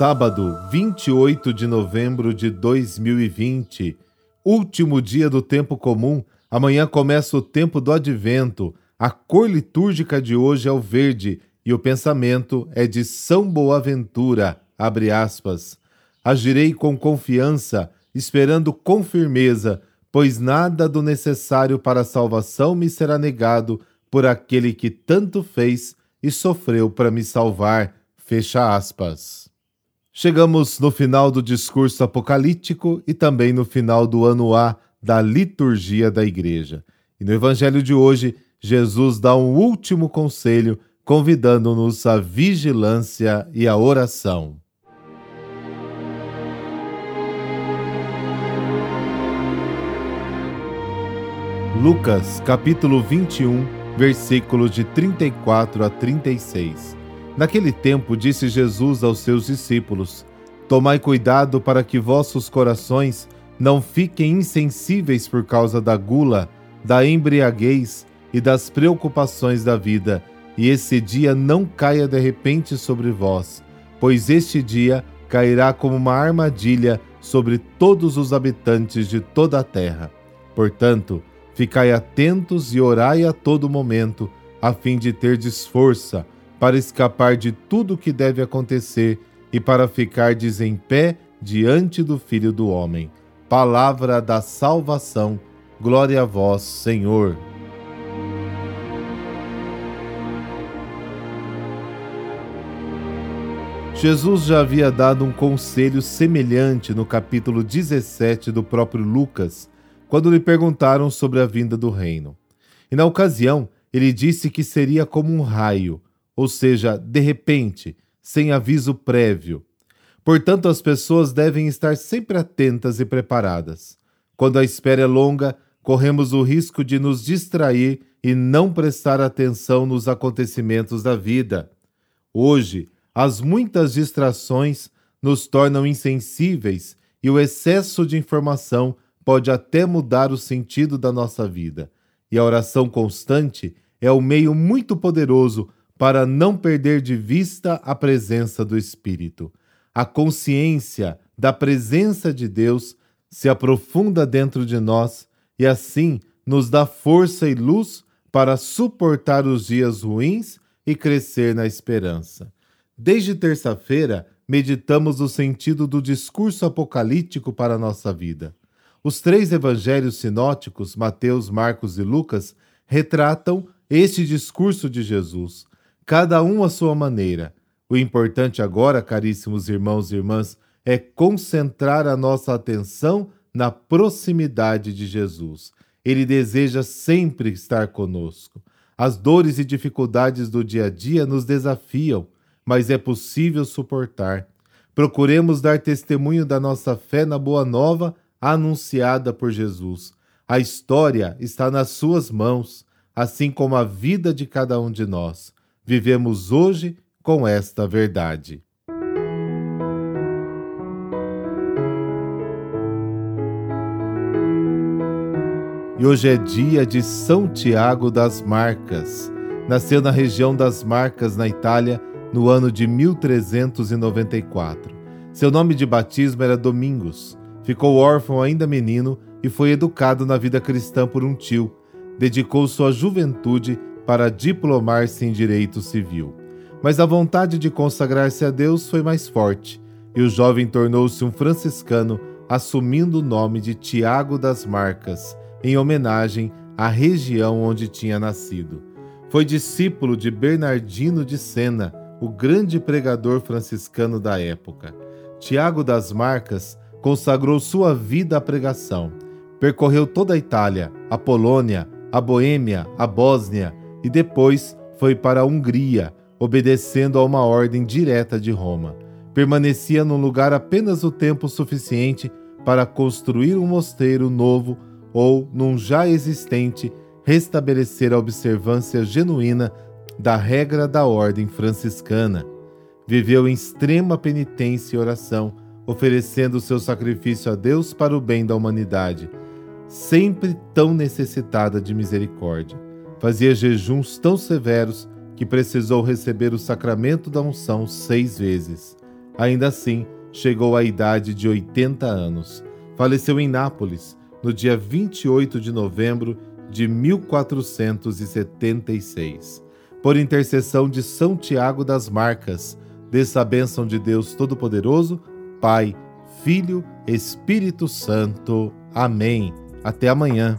Sábado, 28 de novembro de 2020, último dia do tempo comum. Amanhã começa o tempo do advento. A cor litúrgica de hoje é o verde e o pensamento é de São Boaventura. Abre aspas. Agirei com confiança, esperando com firmeza, pois nada do necessário para a salvação me será negado por aquele que tanto fez e sofreu para me salvar. Fecha aspas. Chegamos no final do discurso apocalíptico e também no final do ano A da liturgia da igreja. E no evangelho de hoje, Jesus dá um último conselho, convidando-nos à vigilância e à oração. Lucas, capítulo 21, versículos de 34 a 36. Naquele tempo disse Jesus aos seus discípulos: Tomai cuidado para que vossos corações não fiquem insensíveis por causa da gula, da embriaguez e das preocupações da vida, e esse dia não caia de repente sobre vós, pois este dia cairá como uma armadilha sobre todos os habitantes de toda a terra. Portanto, ficai atentos e orai a todo momento, a fim de terdes força para escapar de tudo o que deve acontecer e para ficardes em pé diante do Filho do Homem. Palavra da salvação. Glória a vós, Senhor. Jesus já havia dado um conselho semelhante no capítulo 17 do próprio Lucas, quando lhe perguntaram sobre a vinda do reino. E na ocasião, ele disse que seria como um raio ou seja, de repente, sem aviso prévio. Portanto, as pessoas devem estar sempre atentas e preparadas. Quando a espera é longa, corremos o risco de nos distrair e não prestar atenção nos acontecimentos da vida. Hoje, as muitas distrações nos tornam insensíveis e o excesso de informação pode até mudar o sentido da nossa vida. E a oração constante é o meio muito poderoso para não perder de vista a presença do Espírito. A consciência da presença de Deus se aprofunda dentro de nós e assim nos dá força e luz para suportar os dias ruins e crescer na esperança. Desde terça-feira, meditamos o sentido do discurso apocalíptico para a nossa vida. Os três evangelhos sinóticos, Mateus, Marcos e Lucas, retratam este discurso de Jesus, cada um à sua maneira. O importante agora, caríssimos irmãos e irmãs, é concentrar a nossa atenção na proximidade de Jesus. Ele deseja sempre estar conosco. As dores e dificuldades do dia a dia nos desafiam, mas é possível suportar. Procuremos dar testemunho da nossa fé na Boa Nova anunciada por Jesus. A história está nas Suas mãos, assim como a vida de cada um de nós vivemos hoje com esta verdade. E hoje é dia de São Tiago das Marcas. Nasceu na região das Marcas, na Itália, no ano de 1394. Seu nome de batismo era Domingos. Ficou órfão ainda menino e foi educado na vida cristã por um tio. Dedicou sua juventude para diplomar-se em direito civil. Mas a vontade de consagrar-se a Deus foi mais forte, e o jovem tornou-se um franciscano, assumindo o nome de Tiago das Marcas, em homenagem à região onde tinha nascido. Foi discípulo de Bernardino de Sena, o grande pregador franciscano da época. Tiago das Marcas consagrou sua vida à pregação. Percorreu toda a Itália, a Polônia, a Boêmia, a Bósnia e depois foi para a Hungria, obedecendo a uma ordem direta de Roma. Permanecia num lugar apenas o tempo suficiente para construir um mosteiro novo ou, num já existente, restabelecer a observância genuína da regra da ordem franciscana. Viveu em extrema penitência e oração, oferecendo seu sacrifício a Deus para o bem da humanidade, sempre tão necessitada de misericórdia. Fazia jejuns tão severos que precisou receber o sacramento da unção seis vezes. Ainda assim, chegou à idade de 80 anos. Faleceu em Nápoles no dia 28 de novembro de 1476. Por intercessão de São Tiago das Marcas, dessa bênção de Deus Todo-Poderoso, Pai, Filho, Espírito Santo. Amém. Até amanhã.